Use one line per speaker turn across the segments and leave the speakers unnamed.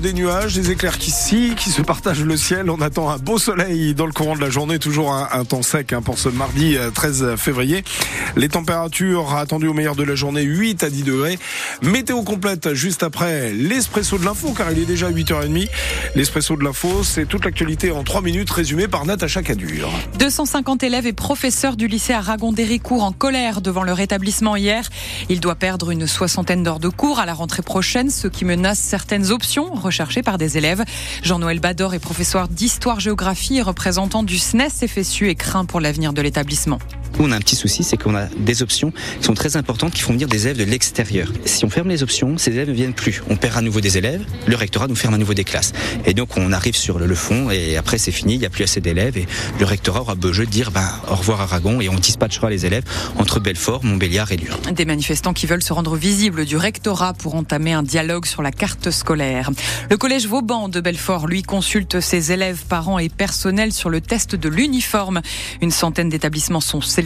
Des nuages, des éclairs qui scient, qui se partagent le ciel. On attend un beau soleil dans le courant de la journée. Toujours un, temps sec hein, pour ce mardi 13 euh, février. Les températures attendues au meilleur de la journée 8 à 10 degrés. Météo complète juste après l'espresso de l'info car il est déjà 8h30. L'espresso de l'info, c'est toute l'actualité en 3 minutes résumée par Natacha Cadur.
250 élèves et professeurs du lycée Aragon d'Héricourt en colère devant leur établissement hier. Il doit perdre une soixantaine d'heures de cours à la rentrée prochaine, ce qui menace certaines options recherché par des élèves. Jean-Noël Bador est professeur d'histoire-géographie et représentant du SNES FSU et craint pour l'avenir de l'établissement.
On a un petit souci, c'est qu'on a des options qui sont très importantes, qui font venir des élèves de l'extérieur. Si on ferme les options, ces élèves ne viennent plus. On perd à nouveau des élèves, le rectorat nous ferme à nouveau des classes. Et donc on arrive sur le, fond et après c'est fini, il n'y a plus assez d'élèves et le rectorat aura beau jeu de dire ben, au revoir Aragon et on dispatchera les élèves entre Belfort, Montbéliard et Lyon.
Des manifestants qui veulent se rendre visibles du rectorat pour entamer un dialogue sur la carte scolaire. Le collège Vauban de Belfort, lui, consulte ses élèves, parents et personnels sur le test de l'uniforme. Une centaine d'établissements sont sélectionnés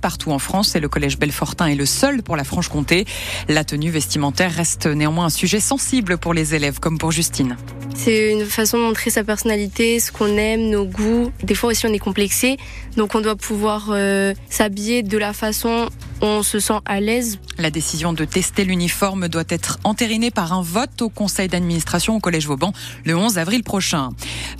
partout en France et le collège Belfortin est le seul pour la Franche-Comté. La tenue vestimentaire reste néanmoins un sujet sensible pour les élèves comme pour Justine.
C'est une façon de montrer sa personnalité, ce qu'on aime, nos goûts. Des fois aussi on est complexé, donc on doit pouvoir euh, s'habiller de la façon on se sent à l'aise.
La décision de tester l'uniforme doit être entérinée par un vote au conseil d'administration au Collège Vauban le 11 avril prochain.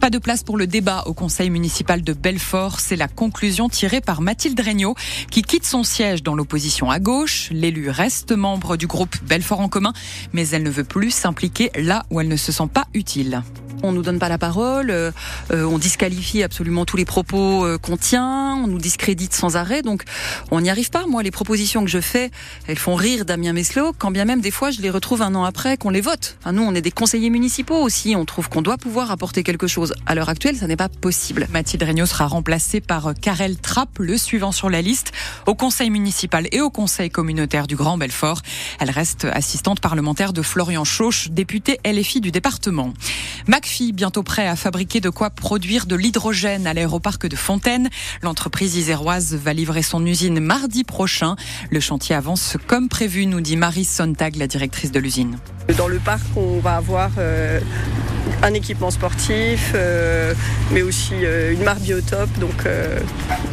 Pas de place pour le débat au conseil municipal de Belfort. C'est la conclusion tirée par Mathilde Regnault qui quitte son siège dans l'opposition à gauche. L'élu reste membre du groupe Belfort en commun, mais elle ne veut plus s'impliquer là où elle ne se sent pas utile.
On nous donne pas la parole, euh, on disqualifie absolument tous les propos euh, qu'on tient, on nous discrédite sans arrêt, donc on n'y arrive pas. Moi, les propositions que je fais, elles font rire Damien Meslot, quand bien même des fois je les retrouve un an après qu'on les vote. Nous, on est des conseillers municipaux aussi, on trouve qu'on doit pouvoir apporter quelque chose. À l'heure actuelle, ça n'est pas possible.
Mathilde Regnault sera remplacée par Karel Trapp, le suivant sur la liste, au conseil municipal et au conseil communautaire du Grand Belfort. Elle reste assistante parlementaire de Florian Chauche, député LFI du département. Bientôt prêt à fabriquer de quoi produire de l'hydrogène à l'aéroparc de Fontaine. L'entreprise iséroise va livrer son usine mardi prochain. Le chantier avance comme prévu, nous dit Marie Sontag, la directrice de l'usine.
Dans le parc, on va avoir euh, un équipement sportif, euh, mais aussi euh, une marque biotope. Donc, euh,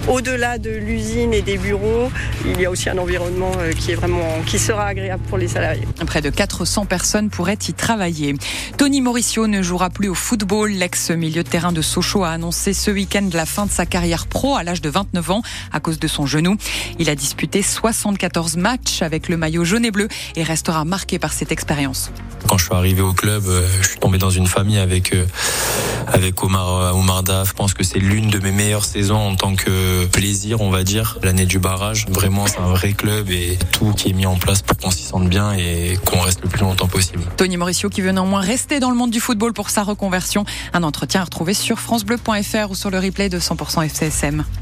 au-delà de l'usine et des bureaux, il y a aussi un environnement euh, qui est vraiment, qui sera agréable pour les salariés.
Près de 400 personnes pourraient y travailler. Tony Mauricio ne jouera plus au football. L'ex-milieu de terrain de Sochaux a annoncé ce week-end la fin de sa carrière pro à l'âge de 29 ans à cause de son genou. Il a disputé 74 matchs avec le maillot jaune et bleu et restera marqué par cette expérience.
Quand je suis arrivé au club, je suis tombé dans une famille avec avec Omar Omar Daf. Je pense que c'est l'une de mes meilleures saisons en tant que plaisir, on va dire. L'année du barrage, vraiment c'est un vrai club et tout qui est mis en place pour qu'on s'y sente bien et qu'on reste le plus longtemps possible.
Tony Mauricio qui veut néanmoins rester dans le monde du football pour sa reconversion. Un entretien à retrouver sur francebleu.fr ou sur le replay de 100% FCSM.